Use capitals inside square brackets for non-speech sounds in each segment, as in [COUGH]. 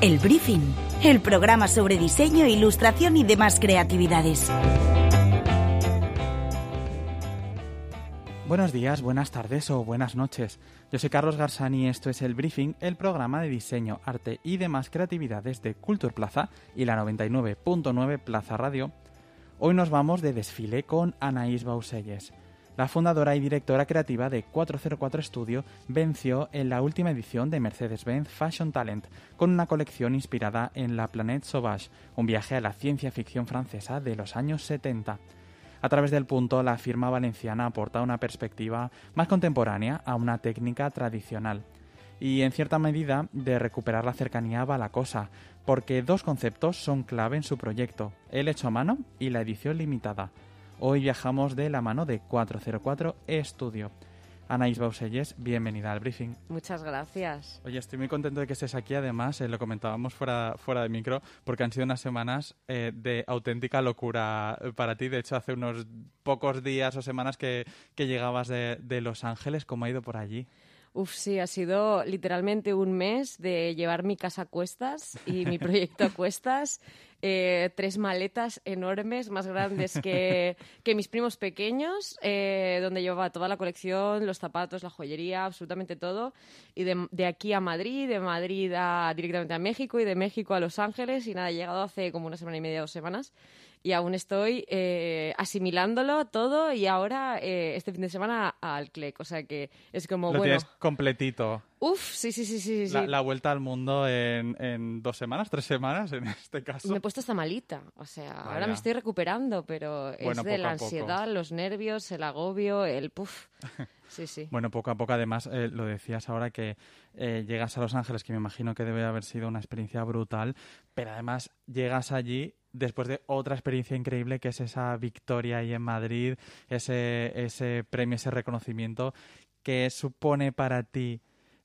El Briefing, el programa sobre diseño, ilustración y demás creatividades. Buenos días, buenas tardes o buenas noches. Yo soy Carlos Garzani y esto es El Briefing, el programa de diseño, arte y demás creatividades de Culture Plaza y la 99.9 Plaza Radio. Hoy nos vamos de desfile con Anaís Bauselles. La fundadora y directora creativa de 404 Studio venció en la última edición de Mercedes-Benz Fashion Talent con una colección inspirada en La Planète Sauvage, un viaje a la ciencia ficción francesa de los años 70. A través del punto, la firma valenciana aporta una perspectiva más contemporánea a una técnica tradicional y en cierta medida de recuperar la cercanía a la cosa, porque dos conceptos son clave en su proyecto, el hecho a mano y la edición limitada. Hoy viajamos de la mano de 404 Estudio. Anaís Bauselles, bienvenida al briefing. Muchas gracias. Oye, estoy muy contento de que estés aquí. Además, eh, lo comentábamos fuera, fuera de micro, porque han sido unas semanas eh, de auténtica locura eh, para ti. De hecho, hace unos pocos días o semanas que, que llegabas de, de Los Ángeles. ¿Cómo ha ido por allí? Uf, sí, ha sido literalmente un mes de llevar mi casa a cuestas y mi [LAUGHS] proyecto a cuestas. Eh, tres maletas enormes, más grandes que, [LAUGHS] que mis primos pequeños, eh, donde llevaba toda la colección, los zapatos, la joyería, absolutamente todo. Y de, de aquí a Madrid, de Madrid a, directamente a México y de México a Los Ángeles. Y nada, he llegado hace como una semana y media, dos semanas y aún estoy eh, asimilándolo todo y ahora eh, este fin de semana al CLEC. O sea que es como, Lo bueno... tienes completito. Uf, sí, sí, sí, sí. sí. La, la vuelta al mundo en, en, dos semanas, tres semanas en este caso. Me he puesto esta malita. O sea, Vaya. ahora me estoy recuperando, pero Bueno, es de la poco. ansiedad, los nervios, el agobio, el puf. [LAUGHS] Sí, sí. Bueno, poco a poco, además, eh, lo decías ahora que eh, llegas a Los Ángeles, que me imagino que debe haber sido una experiencia brutal, pero además llegas allí después de otra experiencia increíble que es esa victoria ahí en Madrid, ese, ese premio, ese reconocimiento que supone para ti,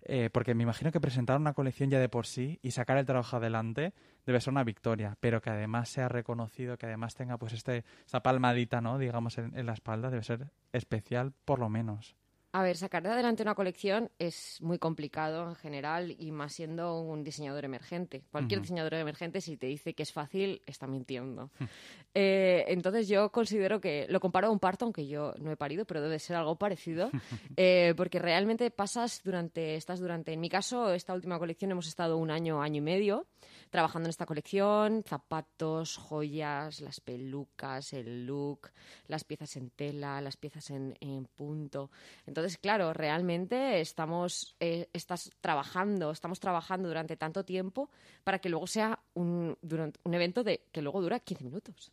eh, porque me imagino que presentar una colección ya de por sí y sacar el trabajo adelante debe ser una victoria, pero que además sea reconocido, que además tenga pues este, esa palmadita, ¿no? digamos, en la espalda, debe ser especial por lo menos. A ver, sacar de adelante una colección es muy complicado en general y más siendo un diseñador emergente. Cualquier Ujú. diseñador emergente, si te dice que es fácil, está mintiendo. [LAUGHS] Eh, entonces yo considero que lo comparo a un parto, aunque yo no he parido, pero debe ser algo parecido, [LAUGHS] eh, porque realmente pasas durante, estás durante, en mi caso, esta última colección hemos estado un año, año y medio trabajando en esta colección, zapatos, joyas, las pelucas, el look, las piezas en tela, las piezas en, en punto. Entonces, claro, realmente estamos eh, estás trabajando, estamos trabajando durante tanto tiempo para que luego sea un, durante, un evento de, que luego dura 15 minutos.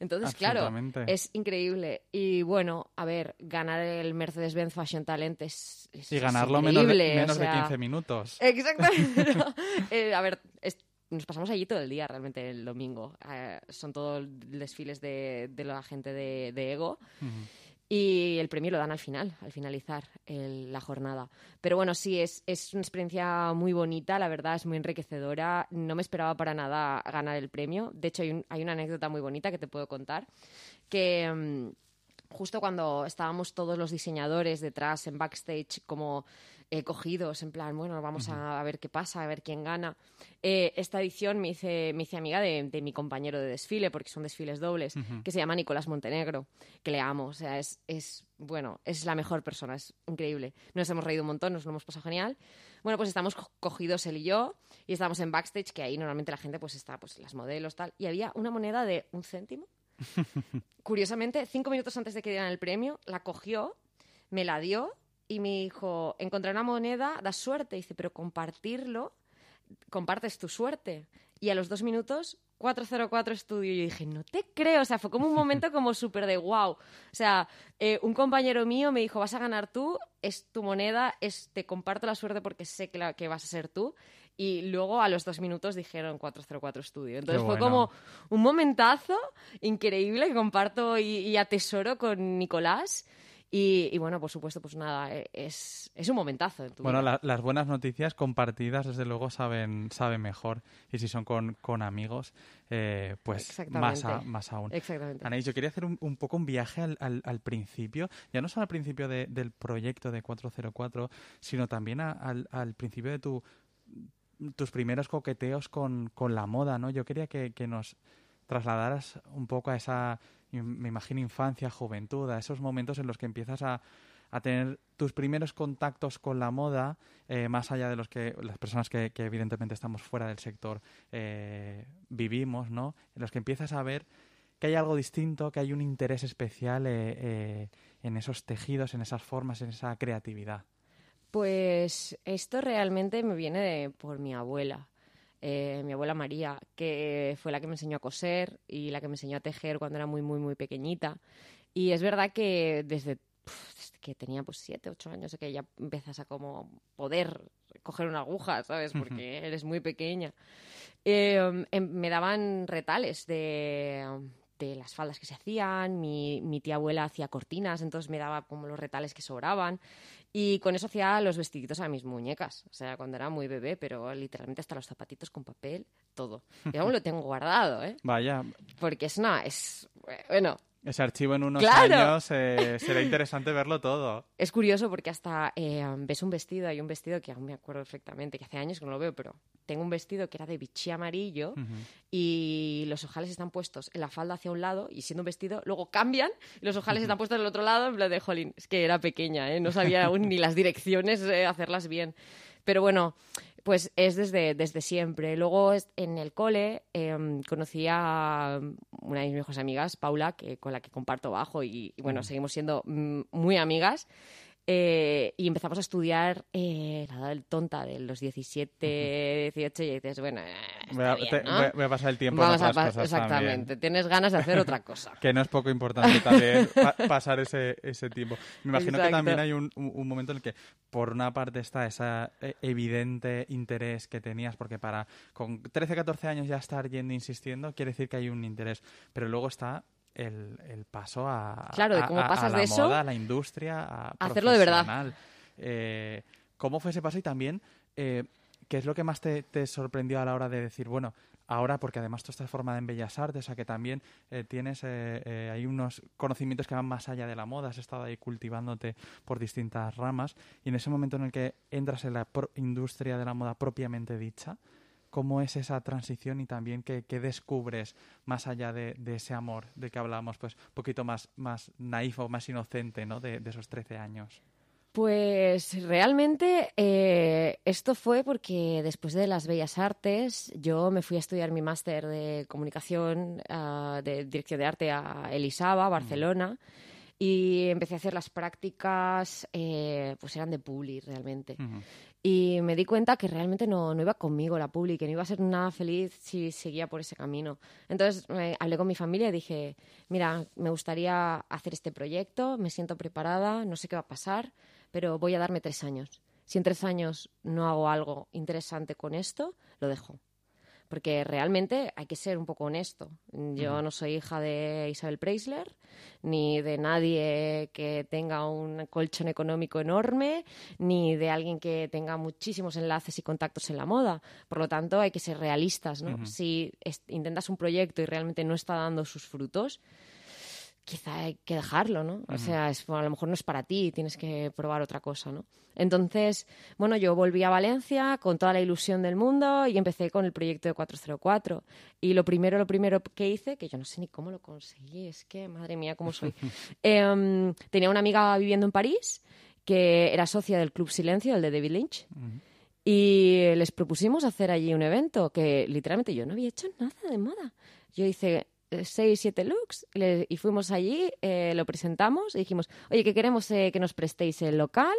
Entonces, claro, es increíble. Y bueno, a ver, ganar el Mercedes-Benz Fashion Talent es, es Y es ganarlo menos, de, o menos de sea, 15 minutos. [LAUGHS] Exactamente. [LAUGHS] Eh, a ver, es- nos pasamos allí todo el día realmente el domingo. Eh, son todos desfiles de, de la gente de, de Ego. Y el premio lo dan al final, al finalizar el- la jornada. Pero bueno, sí, es, es una experiencia muy bonita, la verdad, es muy enriquecedora. No me esperaba para nada ganar el premio. De hecho, hay, un- hay una anécdota muy bonita que te puedo contar. Que mm, justo cuando estábamos todos los diseñadores detrás en backstage, como eh, cogidos, en plan, bueno, vamos a, a ver qué pasa, a ver quién gana. Eh, esta edición me hice, me hice amiga de, de mi compañero de desfile, porque son desfiles dobles, que se llama Nicolás Montenegro, que le amo. O sea, es, es, bueno, es la mejor persona, es increíble. Nos hemos reído un montón, nos lo hemos pasado genial. Bueno, pues estamos co- cogidos él y yo, y estábamos en backstage, que ahí normalmente la gente pues está, pues las modelos, tal, y había una moneda de un céntimo. [LAUGHS] Curiosamente, cinco minutos antes de que dieran el premio, la cogió, me la dio y me dijo, encontré una moneda, da suerte. Dice, pero compartirlo, compartes tu suerte. Y a los dos minutos, 404 estudio. Y yo dije, no te creo. O sea, fue como un momento [LAUGHS] como súper de wow. O sea, eh, un compañero mío me dijo, vas a ganar tú, es tu moneda, es, te comparto la suerte porque sé que, la, que vas a ser tú. Y luego a los dos minutos dijeron 404 estudio. Entonces Qué fue bueno. como un momentazo increíble que comparto y, y atesoro con Nicolás. Y, y bueno, por supuesto, pues nada, eh, es, es un momentazo. En tu Bueno, vida. la- las buenas noticias compartidas, desde luego, saben, saben mejor. Y si son con, con amigos, eh, pues más, a- más aún. Exactamente. Anaís, yo quería hacer un, un poco un viaje al, al- al principio, ya no solo al principio de- del proyecto de 404, sino también a- al, al principio de tu tus primeros coqueteos con, con la moda, ¿no? Yo quería que, que nos trasladaras un poco a esa, me imagino, infancia, juventud, a esos momentos en los que empiezas a, tener tus primeros contactos con la moda, eh, más allá de los que las personas que, que evidentemente estamos fuera del sector eh, vivimos, ¿no? En los que empiezas a ver que hay algo distinto, que hay un interés especial eh, en esos tejidos, en esas formas, en esa creatividad. Pues esto realmente me viene de, por mi abuela. Eh, mi abuela María, que fue la que me enseñó a coser y la que me enseñó a tejer cuando era muy, muy, muy pequeñita. Y es verdad que desde, que tenía pues siete, ocho años, que ya empiezas a como poder coger una aguja, ¿sabes? Porque eres muy pequeña. Eh, em, me daban retales de, de las faldas que se hacían, mi, mi, tía abuela hacía cortinas, entonces me daba como los retales que sobraban y con eso hacía los vestiditos a mis muñecas, o sea, cuando era muy bebé, pero literalmente hasta los zapatitos con papel, todo. Y aún lo tengo guardado, ¿eh? [LAUGHS] Vaya. Porque es una, es, bueno, ese archivo en unos claro. años eh, será interesante verlo todo. [LAUGHS] Es curioso porque hasta eh, ves un vestido, hay un vestido que aún me acuerdo perfectamente, que hace años que no lo veo, pero tengo un vestido que era de bichí amarillo uh -huh. y los ojales están puestos en la falda hacia un lado y siendo un vestido, luego cambian y los ojales uh -huh. están puestos en el otro lado en plan de, jolín, es que era pequeña, ¿eh? no sabía [LAUGHS] aún ni las direcciones, hacerlas bien. Pero bueno, pues es desde, desde siempre. Luego en el cole eh, conocí a una de mis mejores amigas, Paula, que, con la que comparto bajo y, y bueno, mm. seguimos siendo muy amigas. Eh, y empezamos a estudiar eh, la edad del tonta, de los 17, 18, y dices, bueno, eh, voy, a, bien, te, ¿no? voy, a, pasar el tiempo Vamos en otras a cosas Exactamente, también. tienes ganas de hacer otra cosa. [LAUGHS] que no es poco importante [LAUGHS] también pa pasar ese, ese tiempo. Me imagino Exacto. que también hay un, un, momento en el que, por una parte, está ese evidente interés que tenías, porque para con 13, 14 años ya estar yendo insistiendo, quiere decir que hay un interés, pero luego está el, el, paso a, claro, de cómo a, pasas a la de eso moda, a la industria, a hacerlo de verdad. Eh, ¿Cómo fue ese paso? Y también, eh, ¿qué es lo que más te, te, sorprendió a la hora de decir, bueno, ahora, porque además tú estás formada en Bellas Artes, o sea que también eh, tienes, eh, hay unos conocimientos que van más allá de la moda, has estado ahí cultivándote por distintas ramas, y en ese momento en el que entras en la industria de la moda propiamente dicha, cómo es esa transición y también qué, qué descubres más allá de, de, ese amor del que hablábamos, pues un poquito más, más naif o más inocente, ¿no? De, de esos 13 años. Pues realmente eh, esto fue porque después de las Bellas Artes yo me fui a estudiar mi máster de comunicación uh, de dirección de arte a Elisaba, Barcelona. Mm. Y empecé a hacer las prácticas, eh, pues eran de Publi realmente. Uh -huh. Y me di cuenta que realmente no, no, iba conmigo la Publi, que no iba a ser nada feliz si seguía por ese camino. Entonces eh, hablé con mi familia y dije, mira, me gustaría hacer este proyecto, me siento preparada, no sé qué va a pasar pero voy a darme tres años. Si en tres años no hago algo interesante con esto, lo dejo. Porque realmente hay que ser un poco honesto. Yo uh -huh. no soy hija de Isabel Preisler, ni de nadie que tenga un colchón económico enorme, ni de alguien que tenga muchísimos enlaces y contactos en la moda. Por lo tanto, hay que ser realistas. ¿no? Uh -huh. Si intentas un proyecto y realmente no está dando sus frutos, quizá hay que dejarlo, ¿no? O sea, es, a lo mejor no es para ti, tienes que probar otra cosa, ¿no? Entonces, bueno, yo volví a Valencia con toda la ilusión del mundo y empecé con el proyecto de 404. Y lo primero, lo primero que hice, que yo no sé ni cómo lo conseguí, es que, madre mía, cómo soy. [LAUGHS] eh, tenía una amiga viviendo en París que era socia del Club Silencio, el de David Lynch. Uh -huh. Y les propusimos hacer allí un evento que literalmente yo no había hecho nada de moda. Yo hice seis, siete looks le, y fuimos allí, eh, lo presentamos y dijimos, oye, que queremos eh, que nos prestéis el local,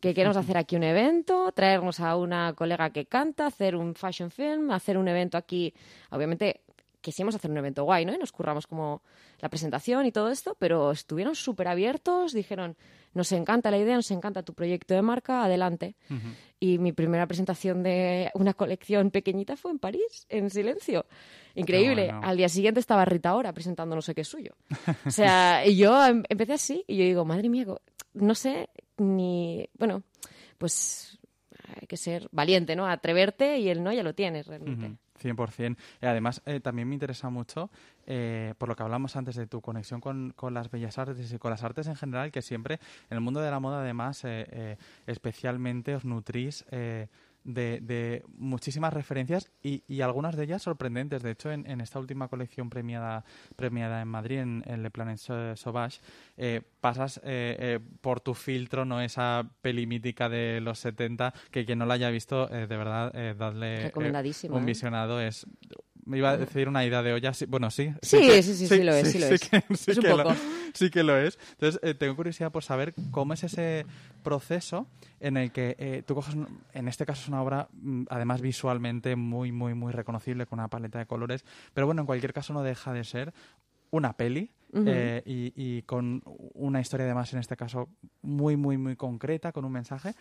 que queremos hacer aquí un evento, traernos a una colega que canta, hacer un fashion film, hacer un evento aquí, obviamente quisimos hacer un evento guay, ¿no? Y nos curramos como la presentación y todo esto, pero estuvieron súper abiertos, dijeron, nos encanta la idea, nos encanta tu proyecto de marca, adelante. Uh -huh. Y mi primera presentación de una colección pequeñita fue en París, en silencio. Increíble. No, no. Al día siguiente estaba Rita ahora presentando no sé qué suyo. [LAUGHS] O sea, y yo em, empecé así y yo digo, madre mía, no sé ni, bueno, pues hay que ser valiente, ¿no? Atreverte y el no ya lo tienes realmente. Uh -huh. 100%. Y además, eh, también me interesa mucho, eh, por lo que hablamos antes de tu conexión con, con, las bellas artes y con las artes en general, que siempre en el mundo de la moda, además, eh, especialmente os nutrís de, muchísimas referencias y, algunas de ellas sorprendentes. De hecho, en, esta última colección premiada, premiada en Madrid, en, Le Planet Sauvage, eh, pasas eh, eh, por tu filtro, no esa peli mítica de los 70, que quien no la haya visto, de verdad, dadle un visionado. Es me iba a decir una idea de olla. bueno, sí. Sí, sí, sí, sí, lo es. Sí, lo es. Que, [LAUGHS] es un poco. [LAUGHS] sí que lo es. Entonces, eh, tengo curiosidad por saber cómo es ese proceso en el que eh, tú coges, en este caso es una obra, mm, además visualmente muy, muy, muy reconocible, con una paleta de colores, pero bueno, en cualquier caso no deja de ser una peli eh, y, y, con una historia además en este caso muy, muy, muy concreta, con un mensaje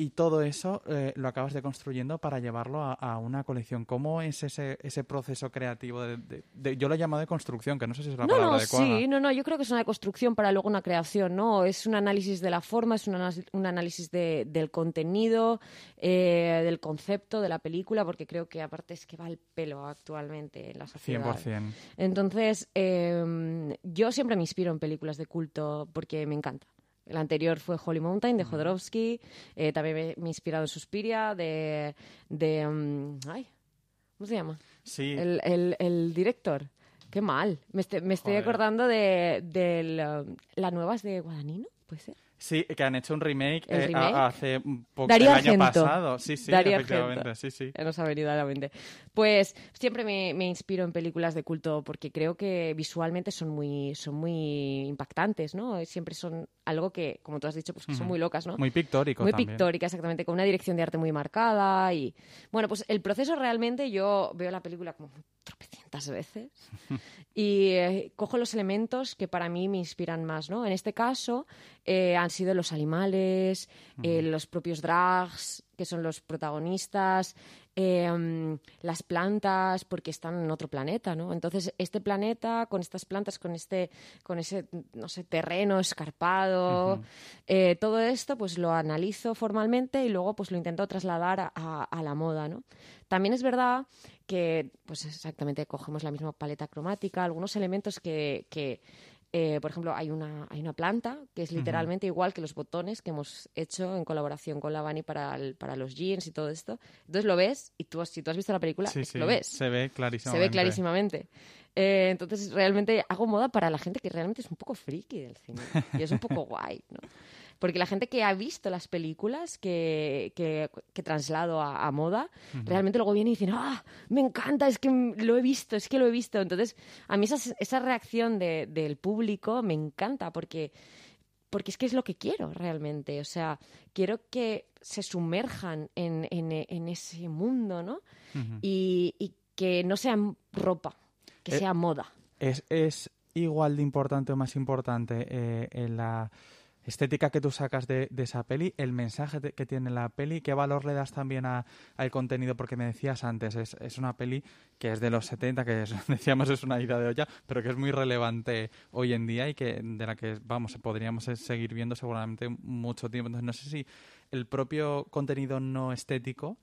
y todo eso eh, lo acabas de construyendo para llevarlo a, una colección. ¿Cómo es ese, ese proceso creativo? De, yo lo he llamado de construcción, que no sé si es la palabra adecuada. Sí, no, no, yo creo que es una construcción para luego una creación, ¿no? Es un análisis de la forma, es un, análisis del contenido, eh, del concepto de la película, porque creo que aparte es que va el pelo actualmente en la sociedad. 100%. Entonces, em, yo siempre me inspiro en películas de culto porque me encanta. El anterior fue Holy Mountain de Jodorowsky. Eh, también me, he inspirado en Suspiria de... de mm, ay, ¿Cómo se llama? Sí. El, el, el director. Qué mal. Me, me estoy acordando de, de la nuevas de Guadagnino, ¿puede ser? Sí, que han hecho un remake, eh, hace poco el año pasado. Sí, sí, efectivamente. Sí, sí. Nos ha venido a la mente. Pues siempre me, inspiro en películas de culto porque creo que visualmente son muy, son muy impactantes, ¿no? Siempre son algo que, como tú has dicho, pues son muy locas, ¿no? Muy pictórico Muy también. pictórica, exactamente, con una dirección de arte muy marcada y... Bueno, pues el proceso realmente yo veo la película como tropecientas veces y eh, cojo los elementos que para mí me inspiran más, ¿no? En este caso eh, han sido los animales, eh, los propios drags, que son los protagonistas, em, las plantas, porque están en otro planeta, ¿no? Entonces, este planeta, con estas plantas, con este, con ese, no sé, terreno escarpado, todo esto, pues lo analizo formalmente y luego pues lo intento trasladar a, a la moda, ¿no? También es verdad que, pues exactamente, cogemos la misma paleta cromática, algunos elementos que, eh, por ejemplo, hay una, hay una planta que es literalmente igual que los botones que hemos hecho en colaboración con la Bani para, para los jeans y todo esto. Entonces lo ves y tú, si tú has visto la película, lo ves. Se ve clarísimamente. Se ve clarísimamente. Eh, entonces, realmente hago moda para la gente que realmente es un poco friki del cine. Y es un poco [LAUGHS] guay, ¿no? Porque la gente que ha visto las películas que, que, traslado a, moda, realmente luego viene y dice, ¡ah! Me encanta, es que lo he visto, es que lo he visto. Entonces, a mí esa, esa reacción del público me encanta porque porque es que es lo que quiero realmente. O sea, quiero que se sumerjan en, en, ese mundo, ¿no? y, que no sea ropa, que eh, sea moda. Es, es, igual de importante o más importante eh, en la estética que tú sacas de, esa peli, el mensaje que tiene la peli, qué valor le das también al contenido, porque me decías antes, es, es, una peli que es de los 70, que [LAUGHS] decíamos es una idea de olla, pero que es muy relevante hoy en día y que de la que, vamos, podríamos seguir viendo seguramente mucho tiempo. Entonces, no sé si el propio contenido no estético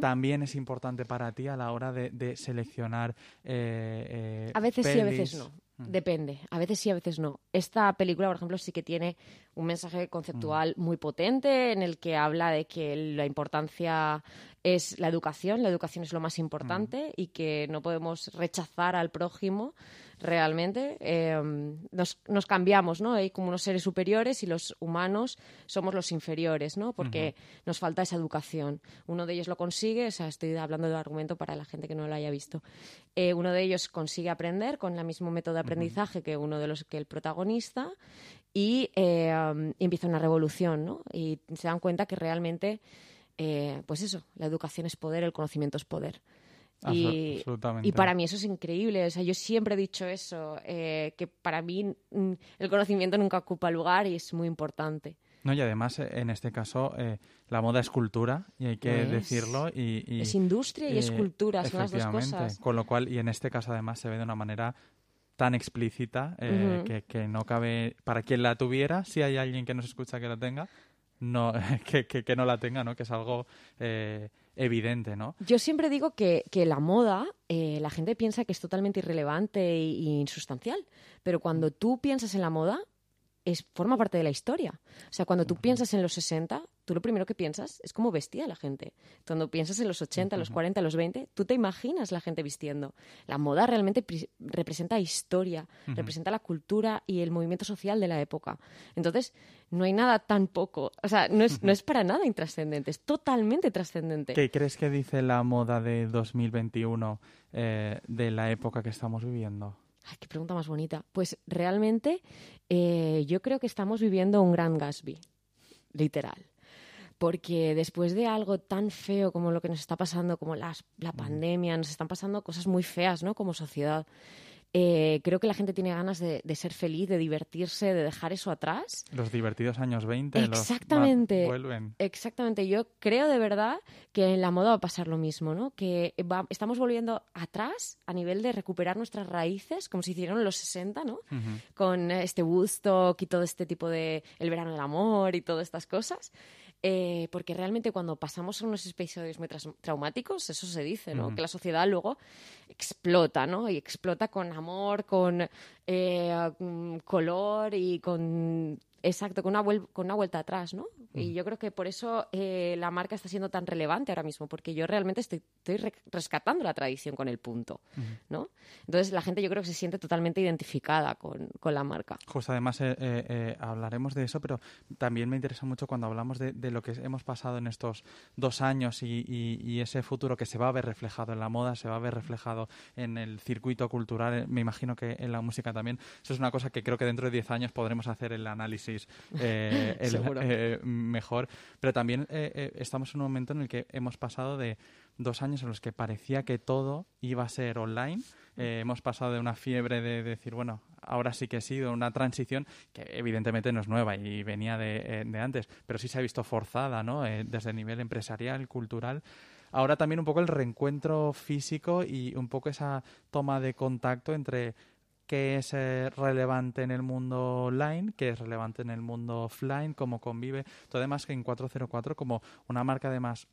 también es importante para ti a la hora de, seleccionar eh, eh, A veces sí, a veces no. Depende, a veces sí, a veces no. Esta película, por ejemplo, sí que tiene un mensaje conceptual muy potente en el que habla de que la importancia es la educación, la educación es lo más importante y que no podemos rechazar al prójimo realmente. Em, nos, nos, cambiamos, ¿no? Hay como unos seres superiores y los humanos somos los inferiores, ¿no? Porque nos falta esa educación. Uno de ellos lo consigue, o sea, estoy hablando del argumento para la gente que no lo haya visto. Eh, uno de ellos consigue aprender con el mismo método de aprendizaje que uno de los que el protagonista y, em, empieza una revolución, ¿no? Y se dan cuenta que realmente, eh, pues eso, la educación es poder, el conocimiento es poder. Y, y, para mí eso es increíble. O sea, yo siempre he dicho eso, eh, que para mí mm, el conocimiento nunca ocupa lugar y es muy importante. No, y además, eh, en este caso, eh, la moda es cultura, y hay que decirlo. Y, es industria y es cultura, son las dos cosas. Con lo cual, y en este caso además se ve de una manera tan explícita que, que, no cabe, para quien la tuviera, si hay alguien que nos escucha que la tenga, no, [LAUGHS] que, que, no la tenga, ¿no? Que es algo evidente, ¿no? Yo siempre digo que, que la moda, eh, la gente piensa que es totalmente irrelevante e, insustancial, pero cuando tú piensas en la moda, es, forma parte de la historia. O sea, cuando tú piensas en los 60, tú lo primero que piensas es cómo vestía la gente. Cuando piensas en los 80, los 40, los 20, tú te imaginas la gente vistiendo. La moda realmente representa historia, representa la cultura y el movimiento social de la época. Entonces, no hay nada tan poco, o sea, no es, no es para nada intrascendente, es totalmente trascendente. ¿Qué crees que dice la moda de 2021 eh, de la época que estamos viviendo? Ay, qué pregunta más bonita. Pues realmente eh, yo creo que estamos viviendo un gran Gatsby, literal. Porque después de algo tan feo como lo que nos está pasando, como la pandemia, nos están pasando cosas muy feas, ¿no? Como sociedad. Eh, creo que la gente tiene ganas de, ser feliz, de divertirse, de dejar eso atrás. Los divertidos años 20 exactamente, vuelven. Exactamente. Yo creo de verdad que en la moda va a pasar lo mismo, ¿no? Que estamos volviendo atrás a nivel de recuperar nuestras raíces, como se hicieron en los 60, ¿no? Con este Woodstock y todo este tipo de El verano del amor y todas estas cosas. Eh, porque realmente cuando pasamos a unos episodios muy traumáticos, eso se dice, ¿no? Que la sociedad luego explota, ¿no? Y explota con amor, con eh, mm, color y con Exacto, con una, con una vuelta atrás, ¿no? Y yo creo que por eso eh, la marca está siendo tan relevante ahora mismo, porque yo realmente estoy, estoy rescatando la tradición con el punto, ¿no? Entonces la gente yo creo que se siente totalmente identificada con, con la marca. Justo, además eh, eh, hablaremos de eso, pero también me interesa mucho cuando hablamos de, de lo que hemos pasado en estos dos años y, y, ese futuro que se va a ver reflejado en la moda, se va a ver reflejado en el circuito cultural, me imagino que en la música también. Eso es una cosa que creo que dentro de diez años podremos hacer el análisis eh, [LAUGHS] eh, mejor. Pero también eh, estamos en un momento en el que hemos pasado de dos años en los que parecía que todo iba a ser online. hemos pasado de una fiebre de, decir, bueno, ahora sí que ha sido una transición que evidentemente no es nueva y venía de, antes, pero sí se ha visto forzada, ¿no? desde el nivel empresarial, cultural ahora también un poco el reencuentro físico y un poco esa toma de contacto entre qué es eh, relevante en el mundo online, qué es relevante en el mundo offline, cómo convive. Todo además que en 404, como una marca además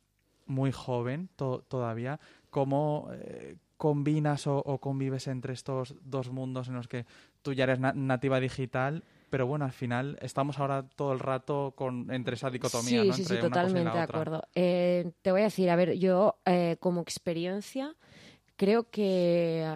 muy joven todavía, cómo eh, combinas o, convives entre estos dos mundos en los que tú ya eres nativa digital pero bueno, al final estamos ahora todo el rato con entre esa dicotomía. Sí, ¿no? sí, sí, totalmente de acuerdo. Eh, te voy a decir, a ver, yo como experiencia creo que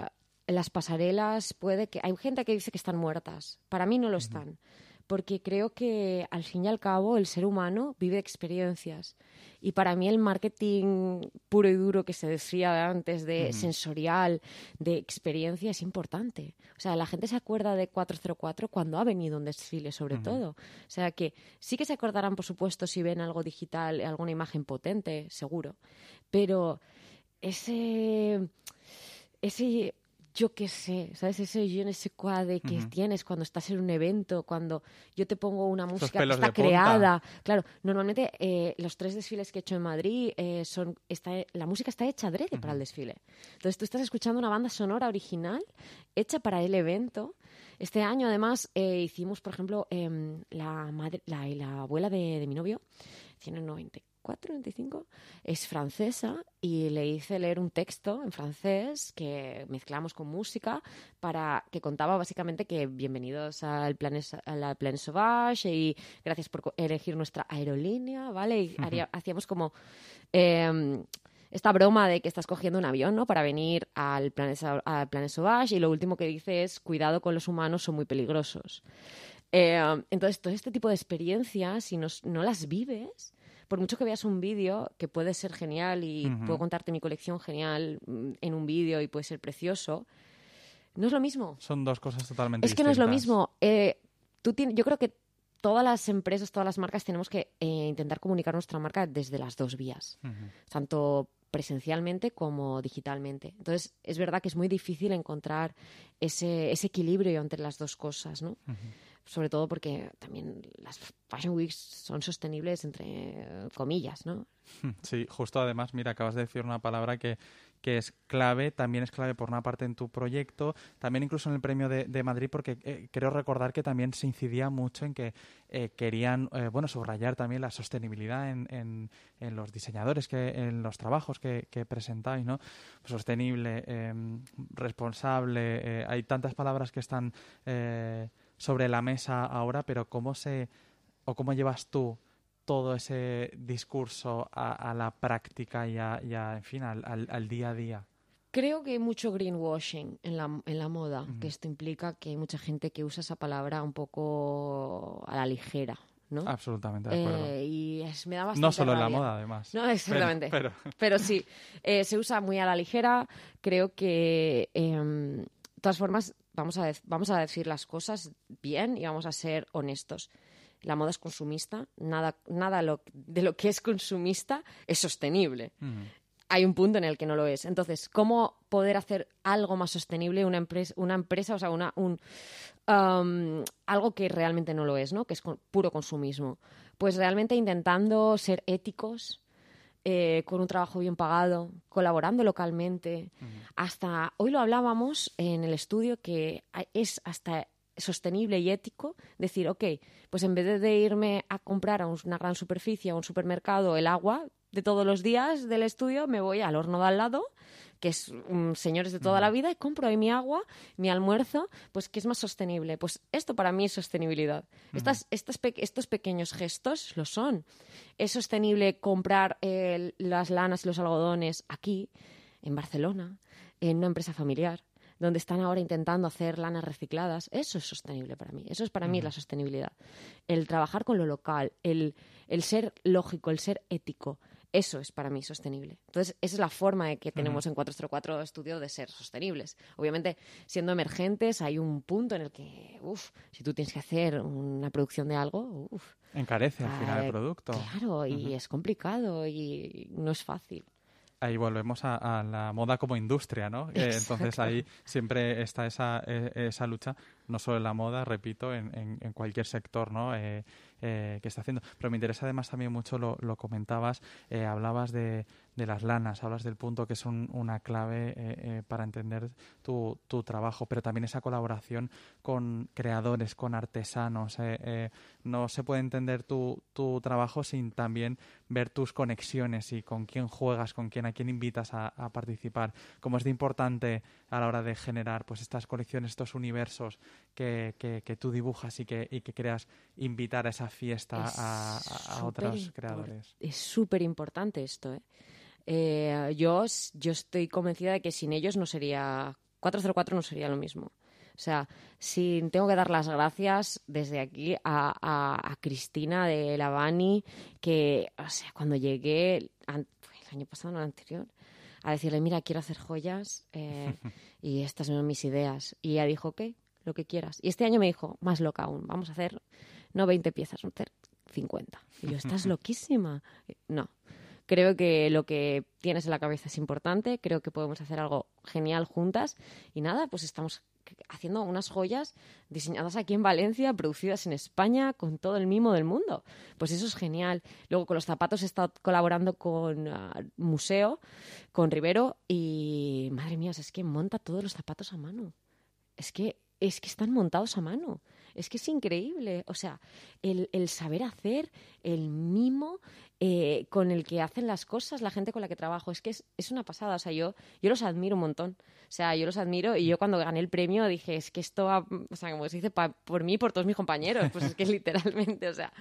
las pasarelas puede que hay gente que dice que están muertas. Para mí no lo están, porque creo que al fin y al cabo el ser humano vive experiencias y para mí el marketing puro y duro que se decía antes de sensorial, de experiencia es importante. O sea, la gente se acuerda de 404 cuando ha venido un desfile sobre todo. O sea, que sí que se acordarán por supuesto si ven algo digital, alguna imagen potente, seguro, pero ese ese yo qué sé, ¿sabes? Ese yo en ese cuadre que tienes cuando estás en un evento, cuando yo te pongo una música que está creada. Claro, normalmente eh, los tres desfiles que he hecho en Madrid eh, son. Está, la música está hecha adrede para el desfile. Entonces tú estás escuchando una banda sonora original hecha para el evento. Este año, además, eh, hicimos, por ejemplo, em, la, madre, la, la abuela de, de mi novio, tiene 90 25, es francesa y le hice leer un texto en francés que mezclamos con música para que contaba básicamente que bienvenidos al plan, a la Plan Sauvage y gracias por elegir nuestra aerolínea, ¿vale? Y hacíamos como em, esta broma de que estás cogiendo un avión, ¿no? Para venir al Planet, al Sauvage y lo último que dice es cuidado con los humanos, son muy peligrosos. Em, entonces, todo este tipo de experiencias, si no las vives, por mucho que veas un vídeo, que puede ser genial y puedo contarte mi colección genial mm, en un vídeo y puede ser precioso, no es lo mismo. Son dos cosas totalmente distintas. Es que no es lo mismo. Eh, tú yo creo que todas las empresas, todas las marcas tenemos que eh, intentar comunicar nuestra marca desde las dos vías, tanto presencialmente como digitalmente. Entonces, es verdad que es muy difícil encontrar ese, ese equilibrio entre las dos cosas, ¿no? Sobre todo porque también las Fashion Weeks son sostenibles entre comillas, ¿no? Sí, justo además, mira, acabas de decir una palabra que, que es clave, también es clave por una parte en tu proyecto, también incluso en el premio de, de Madrid, porque eh, creo recordar que también se incidía mucho en que eh, querían, eh, bueno, subrayar también la sostenibilidad en, en, en, los diseñadores, que en los trabajos que, que presentáis, ¿no? Sostenible, em, responsable, hay tantas palabras que están sobre la mesa ahora, pero ¿cómo se o cómo llevas tú todo ese discurso a, la práctica y, a, en fin, al, día a día? Creo que hay mucho greenwashing en la, en la moda, que esto implica que hay mucha gente que usa esa palabra un poco a la ligera, ¿no? Absolutamente de acuerdo. Eh, y me da bastante No solo en la moda, además. No, exactamente. [LAUGHS] Pero, sí, eh, se usa muy a la ligera. Creo que, em, de todas formas, vamos a, vamos a decir las cosas bien y vamos a ser honestos. La moda es consumista, nada, nada de lo que es consumista es sostenible. Hay un punto en el que no lo es. Entonces, ¿cómo poder hacer algo más sostenible una empresa, una empresa o sea, una, un, um, algo que realmente no lo es, ¿no? que es puro consumismo? Pues realmente intentando ser éticos, eh, con un trabajo bien pagado, colaborando localmente. Hasta hoy lo hablábamos en el estudio que es hasta sostenible y ético decir, ok, pues en vez de irme a comprar a una gran superficie, a un supermercado, el agua de todos los días del estudio, me voy al horno de al lado, que es señores de toda la vida, y compro ahí mi agua, mi almuerzo, pues que es más sostenible. Pues esto para mí es sostenibilidad. Estas, estos pequeños gestos lo son. Es sostenible comprar las lanas y los algodones aquí, en Barcelona, en una empresa familiar donde están ahora intentando hacer lanas recicladas. Eso es sostenible para mí. Eso es para mí la sostenibilidad. El trabajar con lo local, el, el ser lógico, el ser ético. Eso es para mí sostenible. Entonces, esa es la forma de que tenemos en 404 Estudio de ser sostenibles. Obviamente, siendo emergentes, hay un punto en el que, uff, si tú tienes que hacer una producción de algo, uff. Encarece al final el producto. Claro, y es complicado y no es fácil ahí volvemos a, la moda como industria, ¿no? Eh, [LAUGHS] entonces ahí siempre está esa, e, esa lucha, no solo en la moda, repito, en, en, cualquier sector, ¿no? Eh, eh, que está haciendo. Pero me interesa además también mucho, lo, lo comentabas, hablabas de, de las lanas, hablas del punto que es una clave eh, eh, para entender tu, tu, trabajo, pero también esa colaboración con creadores, con artesanos. Eh, no se puede entender tu, tu, trabajo sin también ver tus conexiones y con quién juegas, con quién, a quién invitas a, participar. Como es de importante a la hora de generar pues estas colecciones, estos universos que, que, tú dibujas y que, y que creas, invitar a esa fiesta a, a, otros creadores. Es súper importante esto, ¿eh? Eh, yo, yo estoy convencida de que sin ellos no sería 404 no sería lo mismo. O sea, si tengo que dar las gracias desde aquí a, Cristina de Lavani, que, o sea, cuando llegué, el año pasado, no el anterior, a decirle, mira, quiero hacer joyas eh, [LAUGHS] y estas son mis ideas. Y ella dijo, ok, lo que quieras. Y este año me dijo, más loca aún, vamos a hacer no 20 piezas, vamos a hacer 50. Y yo, estás [LAUGHS] loquísima. No, Creo que lo que tienes en la cabeza es importante, creo que podemos hacer algo genial juntas y nada, pues estamos haciendo unas joyas diseñadas aquí en Valencia, producidas en España, con todo el mimo del mundo. Pues eso es genial. Luego con los zapatos he estado colaborando con uh, Museo, con Rivero y madre mía, es que monta todos los zapatos a mano. Es que es que están montados a mano. Es que es increíble. O sea, el, el saber hacer, el mimo, eh, con el que hacen las cosas, la gente con la que trabajo. Es que es, es, una pasada. O sea, yo, yo los admiro un montón. O sea, yo los admiro y yo cuando gané el premio dije, es que esto va, o sea, como se dice, por mí y por todos mis compañeros. Pues es que [LAUGHS] literalmente, o sea,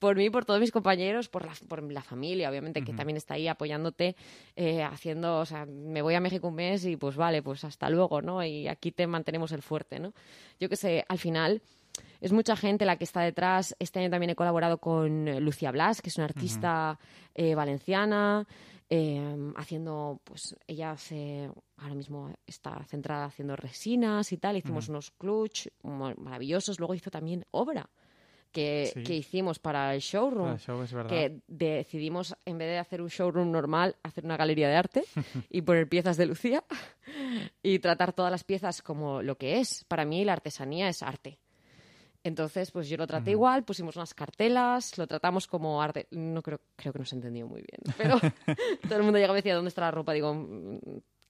por mí, y por todos mis compañeros, por la, por la familia, obviamente, que también está ahí apoyándote, eh, haciendo, o sea, me voy a México un mes y pues vale, pues hasta luego, ¿no? Y aquí te mantenemos el fuerte, ¿no? Yo que sé, al final es mucha gente la que está detrás. Este año también he colaborado con Lucia Blas, que es una artista eh, valenciana, em, haciendo, pues ella hace, ahora mismo está centrada haciendo resinas y tal. Hicimos unos clutch maravillosos. Luego hizo también obra. Que, hicimos para el showroom. que decidimos, en vez de hacer un showroom normal, hacer una galería de arte [LAUGHS] y poner piezas de Lucía [LAUGHS] y tratar todas las piezas como lo que es. Para mí la artesanía es arte. Entonces, pues yo lo traté igual, pusimos unas cartelas, lo tratamos como arte. No creo, creo que no se entendió muy bien, pero [LAUGHS] todo el mundo llegaba y decía, ¿dónde está la ropa? Digo, mm,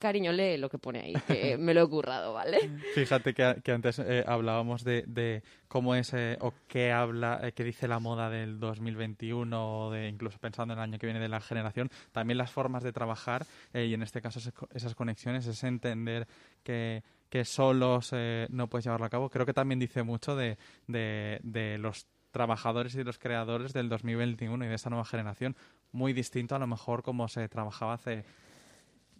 cariño, lee lo que pone ahí, que [LAUGHS] me lo he currado, ¿vale? Fíjate que, antes eh, hablábamos de, cómo es eh, o qué habla, eh, qué dice la moda del 2021 o de incluso pensando en el año que viene de la generación. También las formas de trabajar y en este caso esas conexiones, es entender que que solos no puedes llevarlo a cabo. Creo que también dice mucho de, de, de los trabajadores y los creadores del 2021 y de esta nueva generación. Muy distinto a lo mejor como se trabajaba hace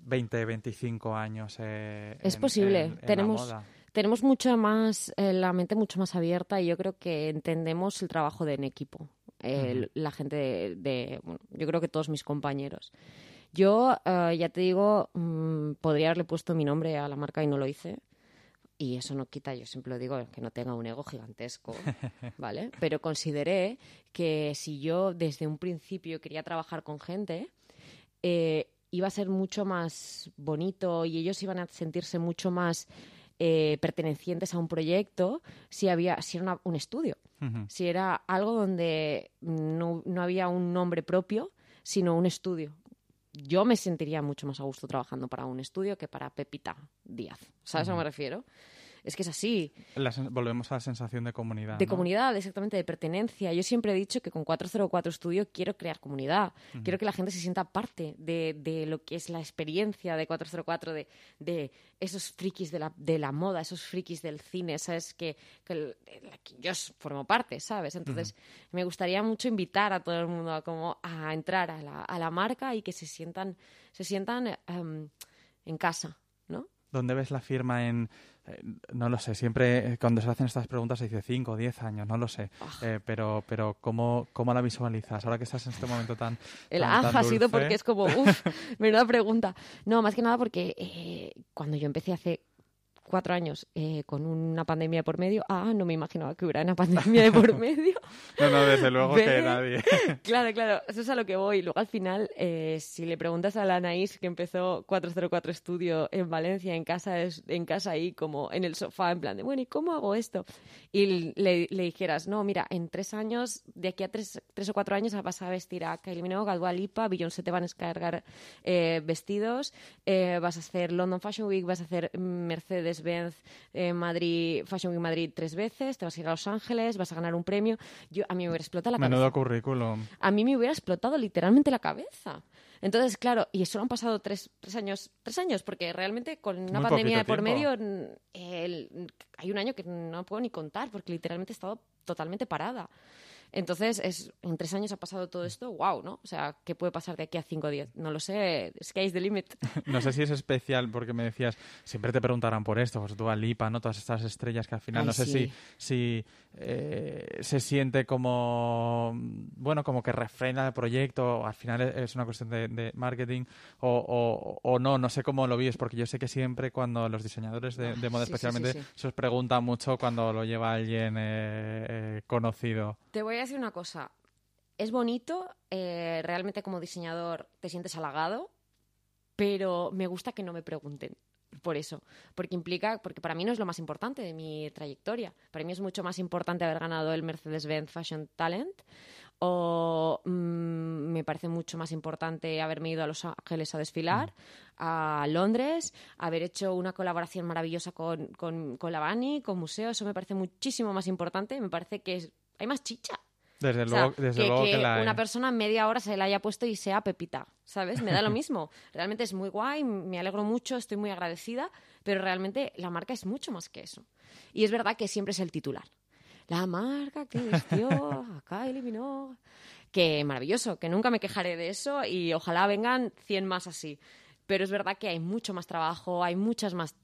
20, 25 años. Eh, es posible. tenemos, tenemos mucho más, eh, la mente mucho más abierta y yo creo que entendemos el trabajo de en equipo. La gente de, bueno, yo creo que todos mis compañeros. Yo, eh, ya te digo, mm, podría haberle puesto mi nombre a la marca y no lo hice. Y eso no quita, yo siempre lo digo, que no tenga un ego gigantesco, [LAUGHS] ¿vale? Pero consideré que si yo desde un principio quería trabajar con gente, eh, iba a ser mucho más bonito y ellos iban a sentirse mucho más eh, pertenecientes a un proyecto si había si era un estudio si era algo donde no, no, había un nombre propio sino un estudio yo me sentiría mucho más a gusto trabajando para un estudio que para Pepita Díaz. ¿Sabes a qué me refiero? Es que es así. volvemos a la sensación de comunidad. De comunidad, exactamente, de pertenencia. Yo siempre he dicho que con 404 Studio quiero crear comunidad. Quiero que la gente se sienta parte de, de, lo que es la experiencia de 404, de, de esos frikis de la, de la moda, esos frikis del cine, ¿sabes? Que, que, yo formo parte, ¿sabes? Entonces, me gustaría mucho invitar a todo el mundo a, como, a entrar a la, a la marca y que se sientan, se sientan em, en casa, ¿no? ¿Dónde ves la firma en eh, no lo sé, siempre eh, cuando se hacen estas preguntas se dice 5 o 10 años, no lo sé. Ah. Eh, pero, pero ¿cómo, ¿cómo la visualizas ahora que estás en este momento tan. El ha sido porque es como, uff, [LAUGHS] menuda pregunta. No, más que nada porque cuando yo empecé hace cuatro años eh, con una pandemia por medio. Ah, no me imaginaba que hubiera una [LAUGHS] pandemia de por medio. no, no, desde luego que [LAUGHS] nadie. [LAUGHS] claro, claro, eso es a lo que voy. Luego al final, eh, si le preguntas a la Anaís que empezó 404 Estudio en Valencia, en casa, en casa ahí, como en el sofá, en plan de, bueno, ¿y cómo hago esto? Y le, dijeras, no, mira, en tres años, de aquí a tres, tres o cuatro años vas a vestir a Kylie Minogue, a Dua Lipa, Beyoncé te van a descargar eh, vestidos, vas a hacer London Fashion Week, vas a hacer Mercedes Benz eh, Madrid, Fashion Week Madrid tres veces, te vas a ir a Los Ángeles, vas a ganar un premio. Yo, a mí me hubiera explotado la cabeza. Menudo currículum. A mí me hubiera explotado literalmente la cabeza. Entonces, claro, y solo han pasado tres, tres años, tres años, porque realmente con una pandemia de por medio hay un año que no puedo ni contar, porque literalmente he estado totalmente parada. Entonces, es, en tres años ha pasado todo esto, wow, ¿no? O sea, ¿qué puede pasar de aquí a 5 o 10? No lo sé, sky's the limit. [LAUGHS] no sé si es especial porque me decías, siempre te preguntarán por esto, pues tú Lipa, ¿no? Todas estas estrellas que al final, no sé si, si eh, se siente como, bueno, como que refrena el proyecto, al final es una cuestión de, marketing o, o, no, no sé cómo lo vives, porque yo sé que siempre cuando los diseñadores de, moda especialmente se os pregunta mucho cuando lo lleva alguien eh, eh, conocido. Te voy a decir una cosa. Es bonito, eh, realmente como diseñador te sientes halagado, pero me gusta que no me pregunten por eso, porque implica, porque para mí no es lo más importante de mi trayectoria. Para mí es mucho más importante haber ganado el Mercedes-Benz Fashion Talent o mm, me parece mucho más importante haberme ido a Los Ángeles a desfilar, mm. a Londres, haber hecho una colaboración maravillosa con, con, con la Bani, con museos, eso me parece muchísimo más importante, me parece que hay más chicha. Desde luego, desde que, luego que, la una persona media hora se la haya puesto y sea Pepita, ¿sabes? Me da lo mismo. [LAUGHS] Realmente es muy guay, me alegro mucho, estoy muy agradecida, pero realmente la marca es mucho más que eso. Y es verdad que siempre es el titular. La marca que vistió a [LAUGHS] Kylie Minogue. Que maravilloso, que nunca me quejaré de eso y ojalá vengan 100 más así. Pero es verdad que hay mucho más trabajo, hay muchas más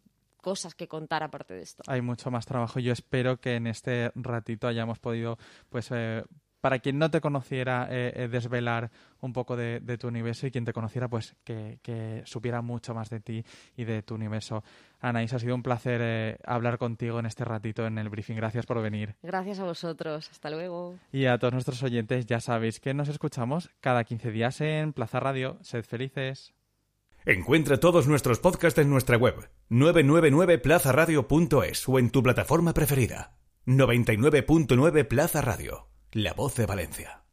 cosas que contar aparte de esto. Hay mucho más trabajo. Yo espero que en este ratito hayamos podido, pues, eh, para quien no te conociera, eh, eh, desvelar un poco de, tu universo y quien te conociera, pues que, supiera mucho más de ti y de tu universo. Anaís, ha sido un placer hablar contigo en este ratito en el briefing. Gracias por venir. Gracias a vosotros. Hasta luego. Y a todos nuestros oyentes, ya sabéis que nos escuchamos cada 15 días en Plaza Radio. Sed felices. Encuentra todos nuestros podcasts en nuestra web 999plazaradio.es o en tu plataforma preferida. 99.9 Plaza Radio, la voz de Valencia.